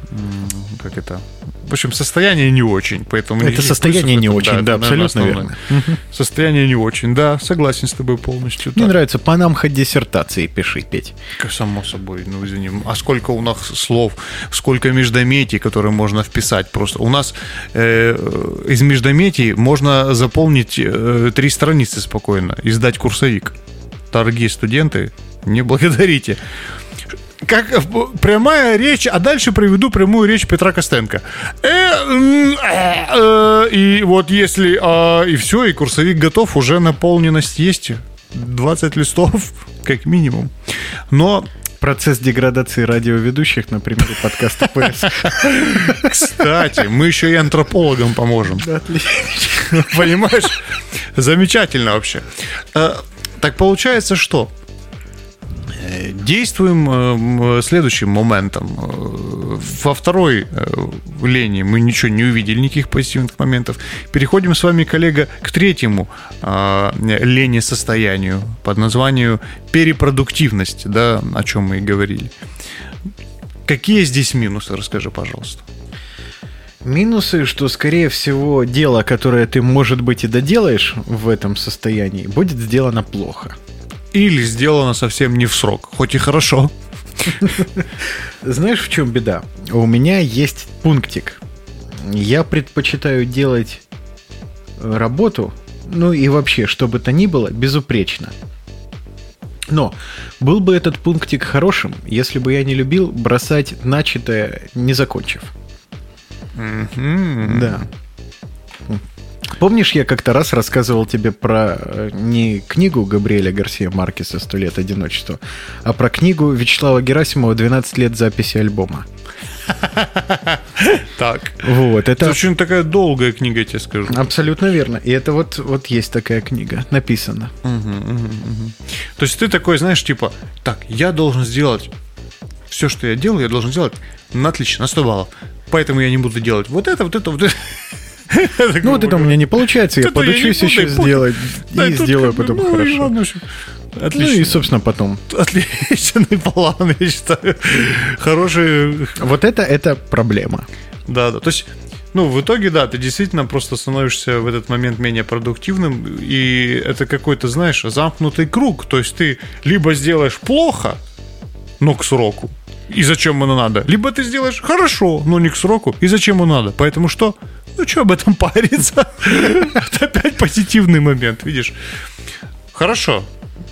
как это, в общем, состояние не очень, поэтому... это состояние не это- очень, да, это, наверное, абсолютно основное. верно. Состояние не очень, да, согласен с тобой полностью. Мне так. нравится, по нам хоть диссертации пиши, Петь. Само собой, ну извини. А сколько у нас слов, сколько междометий, которые можно вписать просто. У нас э, из междометий можно заполнить э, три страницы спокойно и сдать курсовик. Дорогие студенты, не благодарите. Как э, прямая речь, а дальше приведу прямую речь Петра Костенко. Э, э, э, и вот если... а, и все, и курсовик готов, уже наполненность есть. 20 листов, (laughs) как минимум. Но Процесс деградации радиоведущих на примере подкаста ПС. (laughs) Кстати, мы еще и антропологам поможем. (laughs) Понимаешь? Замечательно вообще. Э, Так получается, что э, действуем э, м, следующим моментом. Э, Во второй э, лени мы ничего не увидели, никаких позитивных моментов. Переходим с вами, коллега, к третьему э, лени состоянию под названием перепродуктивность, да, о чем мы и говорили. Какие здесь минусы, расскажи, пожалуйста. Минусы, что, скорее всего, дело, которое ты, может быть, и доделаешь в этом состоянии, будет сделано плохо. Или сделано совсем не в срок, хоть и хорошо. Знаешь, в чем беда? У меня есть пунктик. Я предпочитаю делать э, работу, ну и вообще, что бы то ни было, безупречно. Но был бы этот пунктик хорошим, если бы я не любил бросать начатое, не закончив. Мгм. Да. Помнишь, я как-то раз рассказывал тебе про э, не книгу Габриэля Гарсия Маркеса «Сто лет одиночества», а про книгу Вячеслава Герасимова «12 лет записи альбома». (laughs) Так. Вот, Это это очень такая долгая книга, я тебе скажу. абсолютно верно. И это вот, вот есть такая книга, написана. То есть ты такой, знаешь, типа, так, я должен сделать все, что я делаю, я должен сделать на отлично, на 100 баллов. Поэтому я не буду делать вот это, вот это, вот это. (laughs) Ну вот это у меня не получается, я подучусь еще сделать и сделаю потом ну, хорошо. общем, Ну и, Отлично. собственно, потом. Отличный план, я считаю. Хороший Вот это, это проблема. Да, да. То есть, ну, в итоге, да, ты действительно просто становишься в этот момент менее продуктивным, и это какой-то, знаешь, замкнутый круг. То есть ты либо сделаешь плохо, но к сроку, и зачем оно надо, либо ты сделаешь хорошо, но не к сроку, и зачем оно надо. Поэтому что? Ну, что об этом париться? (laughs) Это опять позитивный момент, видишь? Хорошо.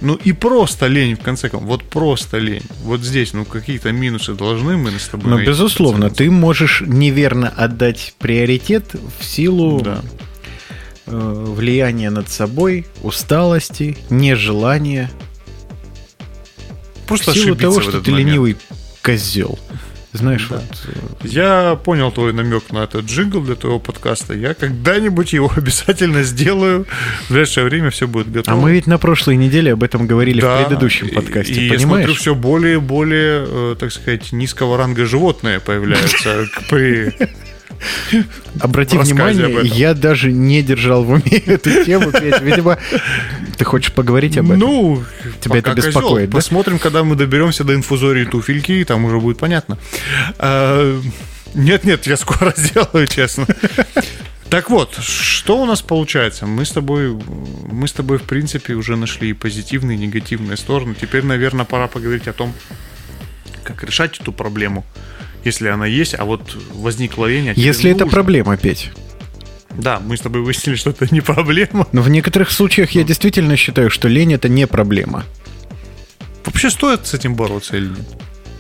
Ну и просто лень, в конце концов. Вот просто лень. Вот здесь, ну, какие-то минусы должны мы с тобой Ну, безусловно, ты можешь неверно отдать приоритет в силу Да. э, влияния над собой, усталости, нежелания, Просто в силу того, что ты момент. ленивый козел. Знаешь, Да. вот... э, Я понял твой намек на этот джингл для твоего подкаста. Я когда-нибудь его (laughs) обязательно сделаю. В ближайшее время все будет А готово. мы ведь на прошлой неделе об этом говорили Да, в предыдущем и- подкасте, И, я понимаешь? смотрю, все более и более, э, так сказать, низкого ранга животные появляются (laughs) при... Обрати внимание, я даже не держал в уме (laughs) эту тему, Петя. Видимо, ты хочешь поговорить об этом? Ну, Тебя это беспокоит, да? Посмотрим, когда мы доберемся до инфузории туфельки, и там уже будет понятно. А, Нет-нет, я скоро (laughs) сделаю, честно. Так вот, что у нас получается? Мы с тобой, мы с тобой, в принципе, уже нашли и позитивные, и негативные стороны. Теперь, наверное, пора поговорить о том, как решать эту проблему, если она есть, а вот возникла лень. а Если это нужно. проблема, Петь. Да, мы с тобой выяснили, что это не проблема. Но в некоторых случаях я действительно считаю, что лень это не проблема. Вообще стоит с этим бороться или нет?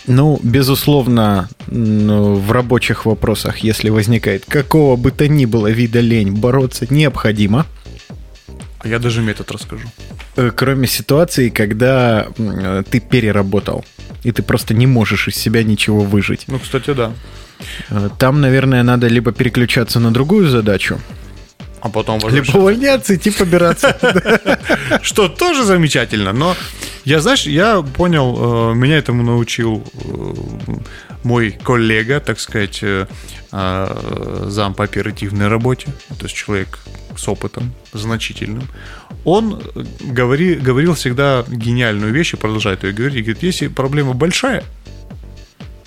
Ну, безусловно, ну, в рабочих вопросах, если возникает какого бы то ни было вида лень, бороться необходимо. А я даже метод расскажу. Э, Кроме ситуации, когда ты переработал, и ты просто не можешь из себя ничего выжить. Ну, кстати, да. Э, Там, наверное, надо либо переключаться на другую задачу, А потом либо увольняться, идти побираться. (laughs) Что тоже замечательно. Но я, знаешь, я понял, э, меня этому научил э, мой коллега, так сказать, э, зам по оперативной работе, то есть человек с опытом значительным. Он э, говори, говорил всегда гениальную вещь и продолжает ее говорить. Говорит, если проблема большая,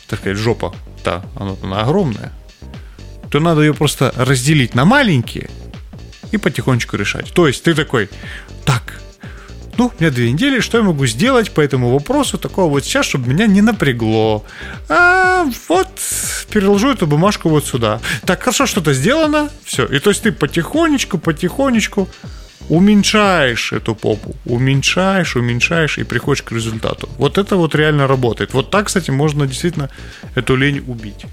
так сказать, жопа, да, она, она огромная, то надо ее просто разделить на маленькие и потихонечку решать. То есть ты такой, так, ну, у меня две недели, что я могу сделать по этому вопросу такого вот сейчас, чтобы меня не напрягло? А, вот, переложу эту бумажку вот сюда. Так, хорошо, что-то сделано, все. И то есть ты потихонечку, потихонечку уменьшаешь эту попу, уменьшаешь, уменьшаешь и приходишь к результату. Вот это вот реально работает. Вот так, кстати, можно действительно эту лень убить.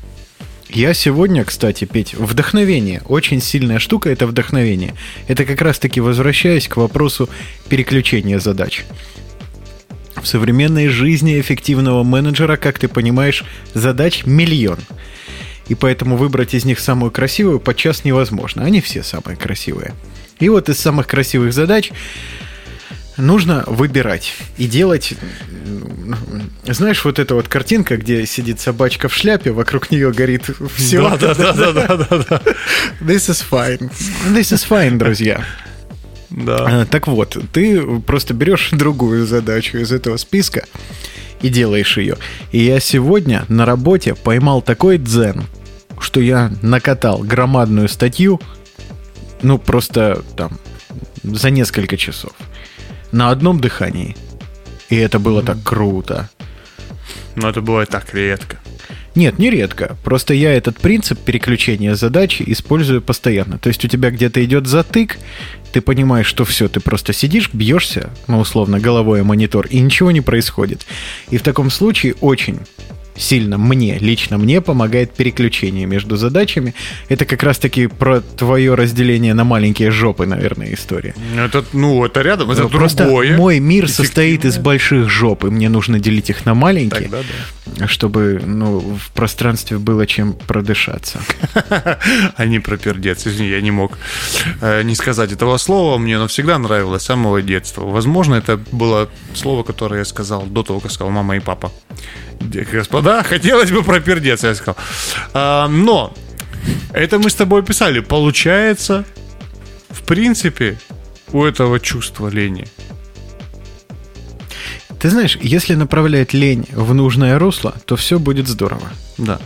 Я сегодня, кстати, Петь, вдохновение. Очень сильная штука – это вдохновение. Это как раз-таки возвращаясь к вопросу переключения задач. В современной жизни эффективного менеджера, как ты понимаешь, задач миллион. И поэтому выбрать из них самую красивую подчас невозможно. Они все самые красивые. И вот из самых красивых задач нужно выбирать и делать... Знаешь, вот эта вот картинка, где сидит собачка в шляпе, вокруг нее горит все. Да, да, да, да, да, да. This is fine. This is fine, друзья. Да. А, Так вот, ты просто берешь другую задачу из этого списка и делаешь ее. И я сегодня на работе поймал такой дзен, что я накатал громадную статью, ну просто там за несколько часов на одном дыхании. И это было так круто. Но это бывает так редко. Нет, не редко. Просто я этот принцип переключения задачи использую постоянно. То есть у тебя где-то идет затык, ты понимаешь, что все, ты просто сидишь, бьешься, ну, условно, головой о монитор, и ничего не происходит. И в таком случае очень сильно мне, лично мне помогает переключение между задачами. Это как раз-таки про твое разделение на маленькие жопы, наверное, история. Это, ну, это рядом, это Ну, Просто другое. мой мир состоит из больших жоп, и мне нужно делить их на маленькие, Тогда да. чтобы ну, в пространстве было чем продышаться. (laughs) А не про пердец. Извини, я не мог э, не сказать этого слова. Мне оно всегда нравилось с самого детства. Возможно, это было слово, которое я сказал до того, как сказал мама и папа. Господа, хотелось бы про пердец, я сказал. А, но это мы с тобой писали. Получается, в принципе, у этого чувства лени. Ты знаешь, если направлять лень в нужное русло, то все будет здорово. Да.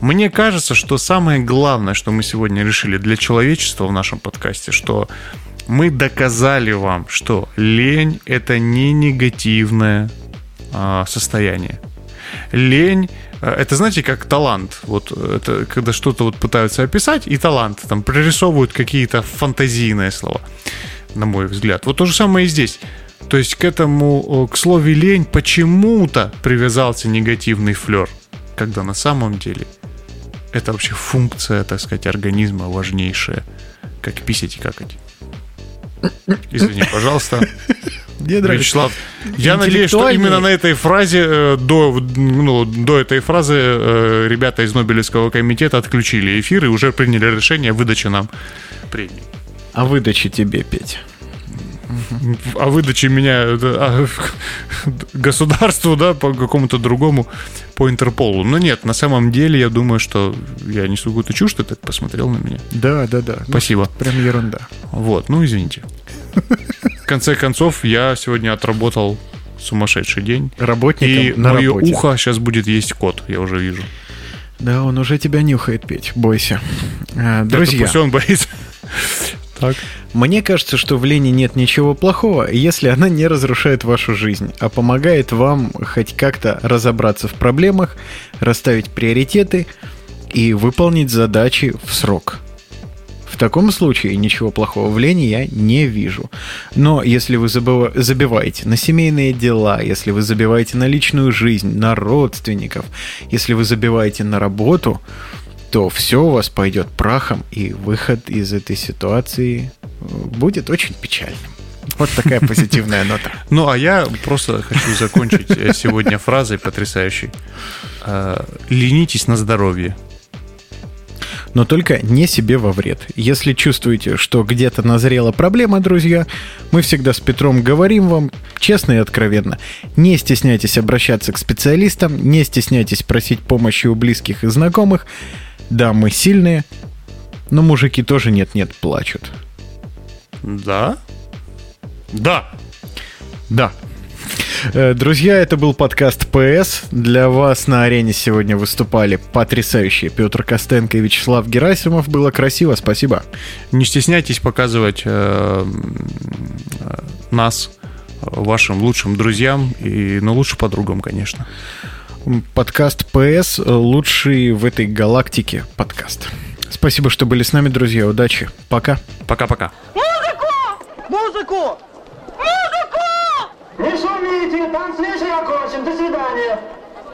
Мне кажется, что самое главное, что мы сегодня решили для человечества в нашем подкасте, что мы доказали вам, что лень это не негативное а, состояние. Лень а, это, знаете, как талант. Вот это когда что-то вот пытаются описать, и талант там прорисовывают какие-то фантазийные слова, на мой взгляд. Вот то же самое и здесь. То есть к этому, к слову лень почему-то привязался негативный флер, когда на самом деле это вообще функция, так сказать, организма важнейшая, как писать и какать. Извини, пожалуйста. Мне. Вячеслав, я надеюсь, что именно на этой фразе, э, до, ну, до этой фразы э, ребята из Нобелевского комитета отключили эфир и уже приняли решение о выдаче нам премии. А выдачи тебе, Петь. О выдаче меня а, государству, да, по какому-то другому, по Интерполу. Но нет, на самом деле, я думаю, что я несу какую-то чушь, ты так посмотрел на меня. Да, да, да. Ну, Спасибо. Прям ерунда. Вот, ну извините. В конце концов, я сегодня отработал сумасшедший день. Работником И на мое работе. ухо сейчас будет есть кот, я уже вижу. Да, он уже тебя нюхает, Петь, бойся. А, Это Друзья, пусть он боится. Так. мне кажется, что в лени нет ничего плохого, если она не разрушает вашу жизнь, а помогает вам хоть как-то разобраться в проблемах, расставить приоритеты и выполнить задачи в срок. В таком случае ничего плохого в лени я не вижу. Но если вы забиваете на семейные дела, если вы забиваете на личную жизнь, на родственников, если вы забиваете на работу, то все у вас пойдет прахом, и выход из этой ситуации э, будет очень печальным. Вот такая позитивная нота. (laughs) Ну, а я просто хочу закончить э, сегодня фразой потрясающей. Э, Ленитесь на здоровье. Но только не себе во вред. Если чувствуете, что где-то назрела проблема, друзья, мы всегда с Петром говорим вам честно и откровенно. Не стесняйтесь обращаться к специалистам, не стесняйтесь просить помощи у близких и знакомых. Да, мы сильные, но мужики тоже нет-нет плачут. Да? Да. Да. Э, Друзья, это был подкаст ПС. Для вас на арене сегодня выступали потрясающие Петр Костенко и Вячеслав Герасимов. Было красиво, спасибо. Не стесняйтесь показывать э, э, нас вашим лучшим друзьям и, ну, лучше подругам, конечно. Подкаст ПС лучший в этой галактике подкаст. Спасибо, что были с нами, друзья. Удачи. Пока. Пока-пока. Музыку! Музыку! Не шумите, танцвишь окончен. До свидания.